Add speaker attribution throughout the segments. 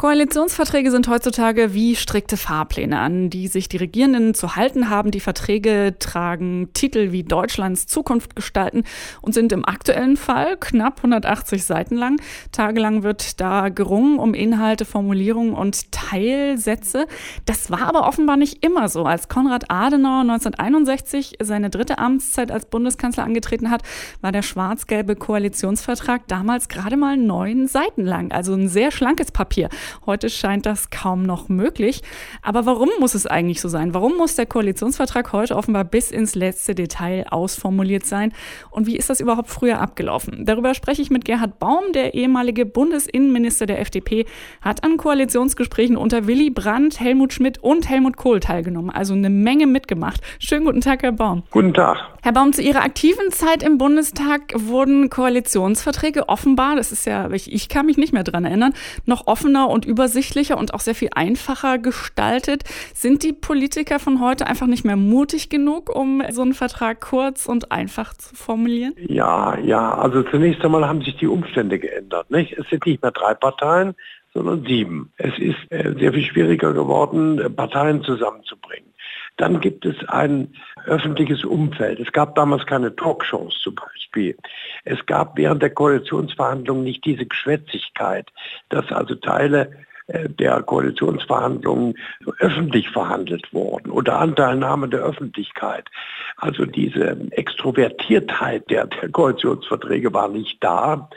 Speaker 1: Koalitionsverträge sind heutzutage wie strikte Fahrpläne, an die sich die Regierenden zu halten haben. Die Verträge tragen Titel wie Deutschlands Zukunft gestalten und sind im aktuellen Fall knapp 180 Seiten lang. Tagelang wird da gerungen um Inhalte, Formulierungen und Teilsätze. Das war aber offenbar nicht immer so. Als Konrad Adenauer 1961 seine dritte Amtszeit als Bundeskanzler angetreten hat, war der schwarz-gelbe Koalitionsvertrag damals gerade mal neun Seiten lang. Also ein sehr schlankes Papier. Heute scheint das kaum noch möglich. Aber warum muss es eigentlich so sein? Warum muss der Koalitionsvertrag heute offenbar bis ins letzte Detail ausformuliert sein? Und wie ist das überhaupt früher abgelaufen? Darüber spreche ich mit Gerhard Baum, der ehemalige Bundesinnenminister der FDP, hat an Koalitionsgesprächen unter Willy Brandt, Helmut Schmidt und Helmut Kohl teilgenommen. Also eine Menge mitgemacht. Schönen guten Tag, Herr Baum.
Speaker 2: Guten Tag.
Speaker 1: Herr Baum, zu Ihrer aktiven Zeit im Bundestag wurden Koalitionsverträge offenbar, das ist ja, ich, ich kann mich nicht mehr dran erinnern, noch offener und und übersichtlicher und auch sehr viel einfacher gestaltet. Sind die Politiker von heute einfach nicht mehr mutig genug, um so einen Vertrag kurz und einfach zu formulieren?
Speaker 2: Ja, ja, also zunächst einmal haben sich die Umstände geändert. Nicht? Es sind nicht mehr drei Parteien, sondern sieben. Es ist äh, sehr viel schwieriger geworden, Parteien zusammenzubringen. Dann gibt es ein öffentliches Umfeld. Es gab damals keine Talkshows zum Beispiel. Es gab während der Koalitionsverhandlungen nicht diese Geschwätzigkeit, dass also Teile äh, der Koalitionsverhandlungen öffentlich verhandelt wurden unter Anteilnahme der Öffentlichkeit. Also diese Extrovertiertheit der, der Koalitionsverträge war nicht da.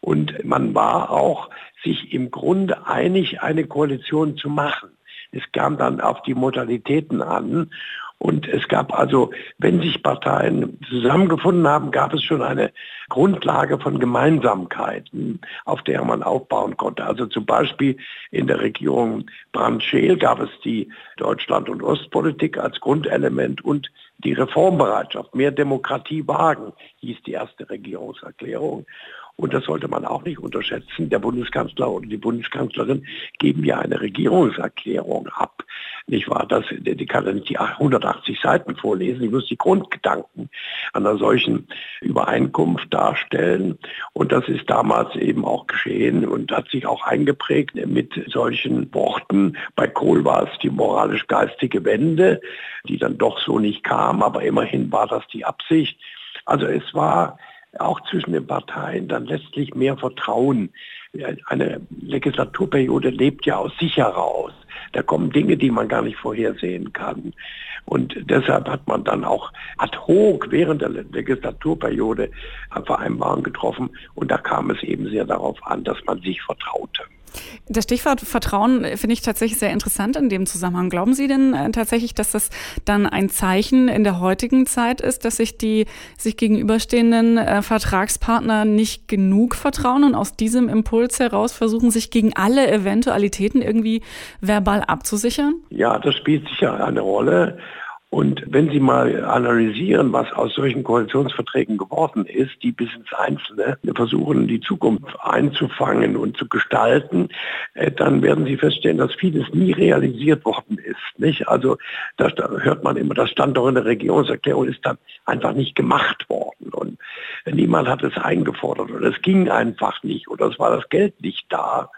Speaker 2: Und man war auch sich im Grunde einig, eine Koalition zu machen. Es kam dann auf die Modalitäten an. Und es gab also, wenn sich Parteien zusammengefunden haben, gab es schon eine Grundlage von Gemeinsamkeiten, auf der man aufbauen konnte. Also zum Beispiel in der Regierung Brandt-Scheel gab es die Deutschland- und Ostpolitik als Grundelement und die Reformbereitschaft. Mehr Demokratie wagen, hieß die erste Regierungserklärung. Und das sollte man auch nicht unterschätzen. Der Bundeskanzler und die Bundeskanzlerin geben ja eine Regierungserklärung ab. Nicht wahr? Das, die kann nicht die 180 Seiten vorlesen. Ich muss die Grundgedanken einer solchen Übereinkunft darstellen. Und das ist damals eben auch geschehen und hat sich auch eingeprägt mit solchen Worten. Bei Kohl war es die moralisch-geistige Wende, die dann doch so nicht kam, aber immerhin war das die Absicht. Also es war auch zwischen den Parteien dann letztlich mehr Vertrauen. Eine Legislaturperiode lebt ja aus sich heraus. Da kommen Dinge, die man gar nicht vorhersehen kann. Und deshalb hat man dann auch ad hoc während der Legislaturperiode Vereinbarungen getroffen. Und da kam es eben sehr darauf an, dass man sich vertraute.
Speaker 1: Das Stichwort Vertrauen finde ich tatsächlich sehr interessant in dem Zusammenhang. Glauben Sie denn äh, tatsächlich, dass das dann ein Zeichen in der heutigen Zeit ist, dass sich die sich gegenüberstehenden äh, Vertragspartner nicht genug vertrauen und aus diesem Impuls heraus versuchen, sich gegen alle Eventualitäten irgendwie verbal abzusichern?
Speaker 2: Ja, das spielt sicher eine Rolle. Und wenn Sie mal analysieren, was aus solchen Koalitionsverträgen geworden ist, die bis ins Einzelne versuchen, die Zukunft einzufangen und zu gestalten, äh, dann werden Sie feststellen, dass vieles nie realisiert worden ist. Nicht? Also da hört man immer, das stand doch in der Regierungserklärung, ist dann einfach nicht gemacht worden. Und niemand hat es eingefordert oder es ging einfach nicht oder es war das Geld nicht da.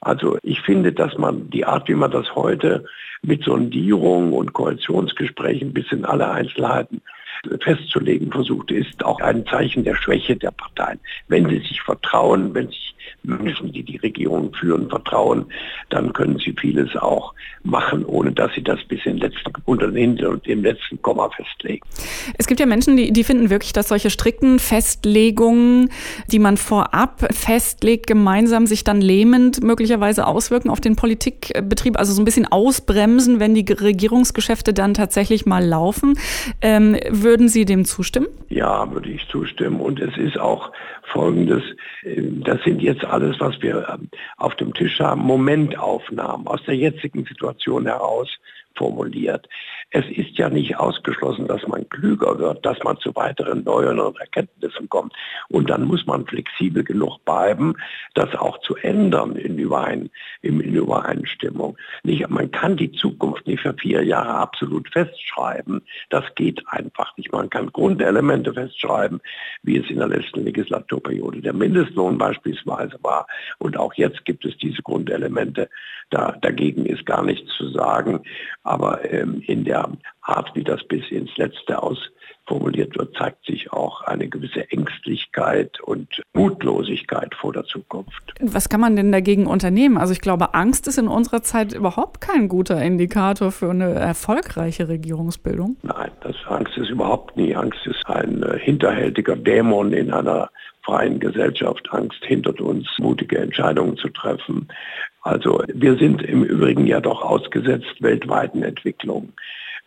Speaker 2: Also ich finde, dass man die Art, wie man das heute mit Sondierung und Koalitionsgesprächen bis in alle Einzelheiten festzulegen versucht, ist auch ein Zeichen der Schwäche der Parteien. Wenn sie sich vertrauen, wenn sich Menschen, die die Regierung führen, vertrauen, dann können sie vieles auch machen, ohne dass sie das bis in letzten, unter den, dem letzten Komma festlegen.
Speaker 1: Es gibt ja Menschen, die, die finden wirklich, dass solche strikten Festlegungen, die man vorab festlegt, gemeinsam sich dann lähmend möglicherweise auswirken auf den Politikbetrieb, also so ein bisschen ausbremsen, wenn die Regierungsgeschäfte dann tatsächlich mal laufen. Ähm, würden Sie dem zustimmen?
Speaker 2: Ja, würde ich zustimmen. Und es ist auch Folgendes, äh, das sind jetzt alles, was wir ähm, auf dem Tisch haben, Momentaufnahmen aus der jetzigen Situation heraus formuliert. Es ist ja nicht ausgeschlossen, dass man klüger wird, dass man zu weiteren neuen Erkenntnissen kommt. Und dann muss man flexibel genug bleiben, das auch zu ändern in, Überein, in, in Übereinstimmung. Nicht, man kann die Zukunft nicht für vier Jahre absolut festschreiben. Das geht einfach nicht. Man kann Grundelemente festschreiben, wie es in der letzten Legislaturperiode der Mindestlohn beispielsweise war. Und auch jetzt gibt es diese Grundelemente. Da, dagegen ist gar nichts zu sagen. Aber ähm, in der Art, wie das bis ins Letzte ausformuliert wird, zeigt sich auch eine gewisse Ängstlichkeit und Mutlosigkeit vor der Zukunft.
Speaker 1: Was kann man denn dagegen unternehmen? Also ich glaube, Angst ist in unserer Zeit überhaupt kein guter Indikator für eine erfolgreiche Regierungsbildung.
Speaker 2: Nein, das Angst ist überhaupt nie. Angst ist ein äh, hinterhältiger Dämon in einer freien Gesellschaft. Angst hindert uns, mutige Entscheidungen zu treffen. Also wir sind im Übrigen ja doch ausgesetzt weltweiten Entwicklungen.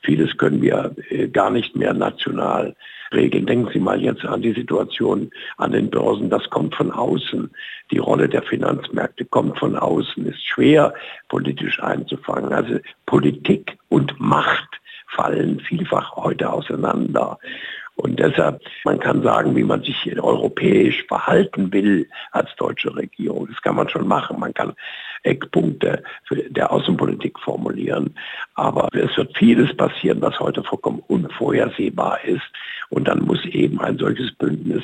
Speaker 2: Vieles können wir äh, gar nicht mehr national regeln. Denken Sie mal jetzt an die Situation an den Börsen. Das kommt von außen. Die Rolle der Finanzmärkte kommt von außen, ist schwer politisch einzufangen. Also Politik und Macht fallen vielfach heute auseinander. Und deshalb, man kann sagen, wie man sich europäisch verhalten will als deutsche Regierung. Das kann man schon machen. Man kann Eckpunkte der Außenpolitik formulieren. Aber es wird vieles passieren, was heute vollkommen unvorhersehbar ist. Und dann muss eben ein solches Bündnis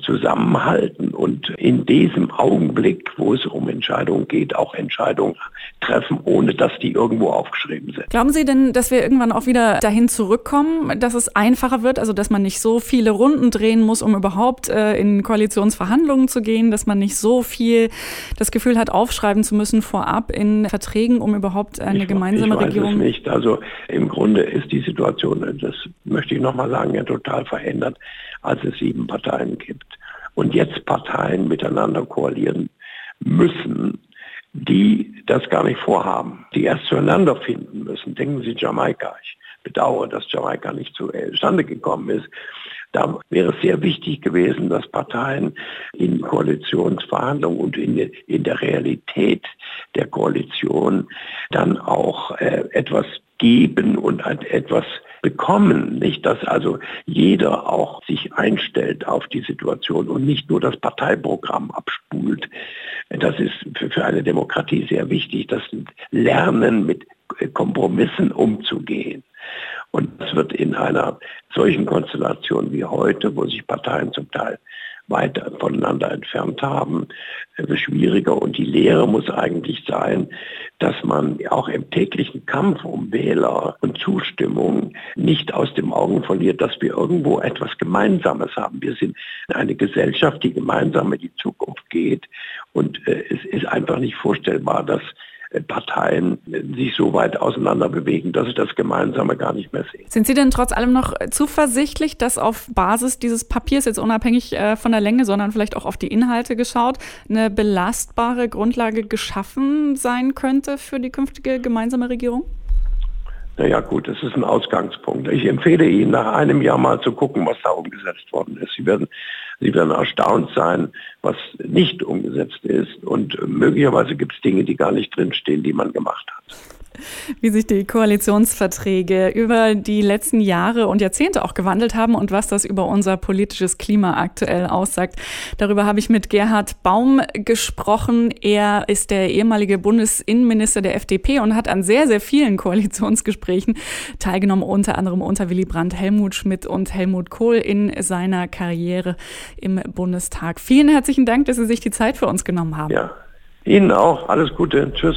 Speaker 2: zusammenhalten und in diesem Augenblick, wo es um Entscheidungen geht, auch Entscheidungen treffen, ohne dass die irgendwo aufgeschrieben sind.
Speaker 1: Glauben Sie denn, dass wir irgendwann auch wieder dahin zurückkommen, dass es einfacher wird, also dass man nicht so viele Runden drehen muss, um überhaupt äh, in Koalitionsverhandlungen zu gehen, dass man nicht so viel das Gefühl hat, aufschreiben zu müssen vorab in Verträgen, um überhaupt eine
Speaker 2: ich,
Speaker 1: gemeinsame
Speaker 2: ich weiß
Speaker 1: Regierung?
Speaker 2: Es nicht. Also im Grunde ist die Situation, das möchte ich nochmal sagen, ja total verändert, als es sieben Parteien gibt und jetzt Parteien miteinander koalieren müssen, die das gar nicht vorhaben, die erst zueinander finden müssen. Denken Sie Jamaika. Ich bedauere, dass Jamaika nicht zustande gekommen ist. Da wäre es sehr wichtig gewesen, dass Parteien in Koalitionsverhandlungen und in, in der Realität der Koalition dann auch äh, etwas geben und etwas bekommen. Nicht, dass also jeder auch sich einstellt auf die Situation und nicht nur das Parteiprogramm abspult. Das ist für eine Demokratie sehr wichtig, das Lernen mit Kompromissen umzugehen. Und das wird in einer solchen Konstellation wie heute, wo sich Parteien zum Teil weiter voneinander entfernt haben, äh, schwieriger. Und die Lehre muss eigentlich sein, dass man auch im täglichen Kampf um Wähler und Zustimmung nicht aus dem Augen verliert, dass wir irgendwo etwas Gemeinsames haben. Wir sind eine Gesellschaft, die gemeinsam in die Zukunft geht. Und äh, es ist einfach nicht vorstellbar, dass Parteien sich so weit auseinander bewegen, dass sie das Gemeinsame gar nicht mehr sehen.
Speaker 1: Sind Sie denn trotz allem noch zuversichtlich, dass auf Basis dieses Papiers, jetzt unabhängig äh, von der Länge, sondern vielleicht auch auf die Inhalte geschaut, eine belastbare Grundlage geschaffen sein könnte für die künftige gemeinsame Regierung?
Speaker 2: Naja gut, das ist ein Ausgangspunkt. Ich empfehle Ihnen, nach einem Jahr mal zu gucken, was da umgesetzt worden ist. Sie werden, Sie werden erstaunt sein, was nicht umgesetzt ist. Und möglicherweise gibt es Dinge, die gar nicht drinstehen, die man gemacht hat
Speaker 1: wie sich die Koalitionsverträge über die letzten Jahre und Jahrzehnte auch gewandelt haben und was das über unser politisches Klima aktuell aussagt. Darüber habe ich mit Gerhard Baum gesprochen. Er ist der ehemalige Bundesinnenminister der FDP und hat an sehr, sehr vielen Koalitionsgesprächen teilgenommen, unter anderem unter Willy Brandt, Helmut Schmidt und Helmut Kohl in seiner Karriere im Bundestag. Vielen herzlichen Dank, dass Sie sich die Zeit für uns genommen haben.
Speaker 2: Ja, Ihnen auch. Alles Gute. Tschüss.